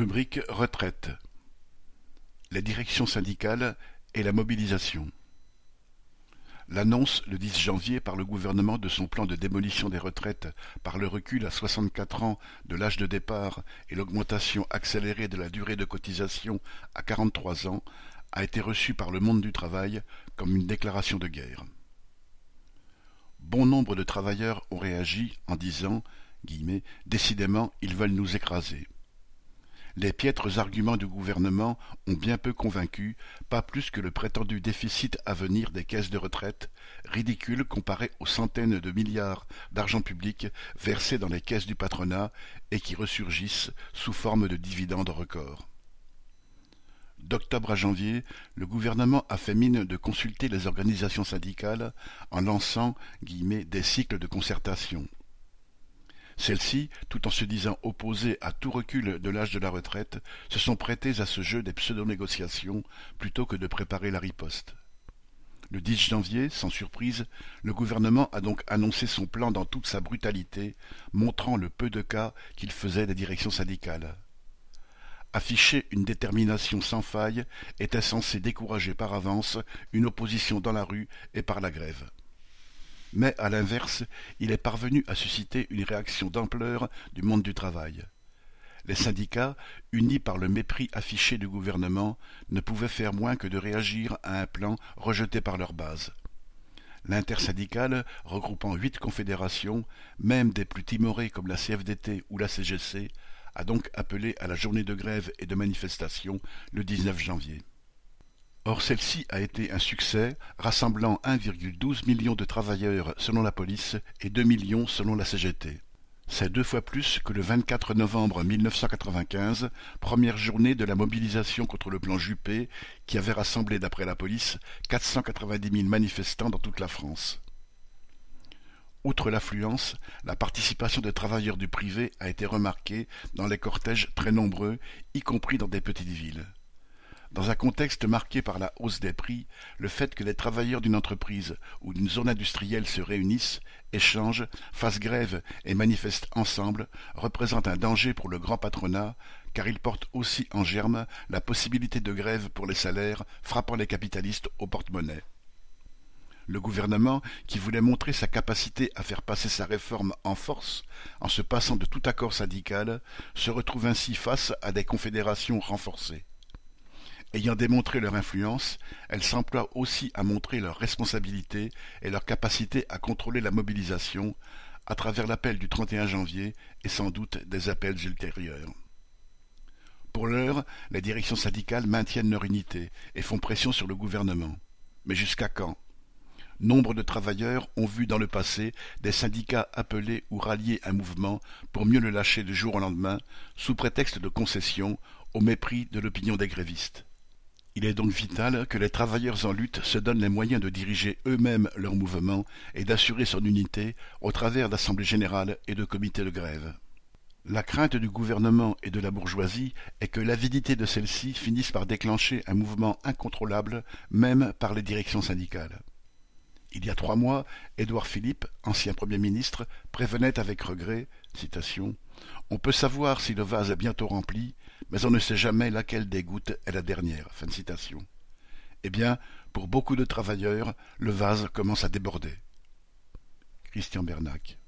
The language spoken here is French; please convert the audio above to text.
Rubrique retraite. Les directions syndicales et la mobilisation. L'annonce le 10 janvier par le gouvernement de son plan de démolition des retraites par le recul à 64 ans de l'âge de départ et l'augmentation accélérée de la durée de cotisation à 43 ans a été reçue par le monde du travail comme une déclaration de guerre. Bon nombre de travailleurs ont réagi en disant Décidément, ils veulent nous écraser. Les piètres arguments du gouvernement ont bien peu convaincu, pas plus que le prétendu déficit à venir des caisses de retraite, ridicule comparé aux centaines de milliards d'argent public versés dans les caisses du patronat et qui ressurgissent sous forme de dividendes records. D'octobre à janvier, le gouvernement a fait mine de consulter les organisations syndicales en lançant guillemets, des cycles de concertation. Celles-ci, tout en se disant opposées à tout recul de l'âge de la retraite, se sont prêtées à ce jeu des pseudo-négociations plutôt que de préparer la riposte. Le 10 janvier, sans surprise, le gouvernement a donc annoncé son plan dans toute sa brutalité, montrant le peu de cas qu'il faisait des directions syndicales. Afficher une détermination sans faille était censé décourager par avance une opposition dans la rue et par la grève mais à l'inverse, il est parvenu à susciter une réaction d'ampleur du monde du travail. Les syndicats, unis par le mépris affiché du gouvernement, ne pouvaient faire moins que de réagir à un plan rejeté par leur base. L'intersyndicale, regroupant huit confédérations, même des plus timorées comme la CFDT ou la CGC, a donc appelé à la journée de grève et de manifestation le 19 janvier. Or celle-ci a été un succès, rassemblant 1,12 million de travailleurs selon la police et 2 millions selon la CGT. C'est deux fois plus que le 24 novembre 1995, première journée de la mobilisation contre le plan Juppé, qui avait rassemblé, d'après la police, 490 000 manifestants dans toute la France. Outre l'affluence, la participation des travailleurs du privé a été remarquée dans les cortèges très nombreux, y compris dans des petites villes. Dans un contexte marqué par la hausse des prix, le fait que les travailleurs d'une entreprise ou d'une zone industrielle se réunissent, échangent, fassent grève et manifestent ensemble représente un danger pour le grand patronat, car il porte aussi en germe la possibilité de grève pour les salaires frappant les capitalistes au porte-monnaie. Le gouvernement, qui voulait montrer sa capacité à faire passer sa réforme en force, en se passant de tout accord syndical, se retrouve ainsi face à des confédérations renforcées. Ayant démontré leur influence, elles s'emploient aussi à montrer leur responsabilité et leur capacité à contrôler la mobilisation, à travers l'appel du 31 janvier et sans doute des appels ultérieurs. Pour l'heure, les directions syndicales maintiennent leur unité et font pression sur le gouvernement. Mais jusqu'à quand? Nombre de travailleurs ont vu dans le passé des syndicats appeler ou rallier un mouvement pour mieux le lâcher du jour au lendemain, sous prétexte de concession, au mépris de l'opinion des grévistes. Il est donc vital que les travailleurs en lutte se donnent les moyens de diriger eux-mêmes leur mouvement et d'assurer son unité au travers d'assemblées générales et de comités de grève. La crainte du gouvernement et de la bourgeoisie est que l'avidité de celle-ci finisse par déclencher un mouvement incontrôlable, même par les directions syndicales. Il y a trois mois, Édouard Philippe, ancien Premier ministre, prévenait avec regret On peut savoir si le vase est bientôt rempli, mais on ne sait jamais laquelle des gouttes est la dernière. Fin citation. Eh bien, pour beaucoup de travailleurs, le vase commence à déborder. Christian Bernac.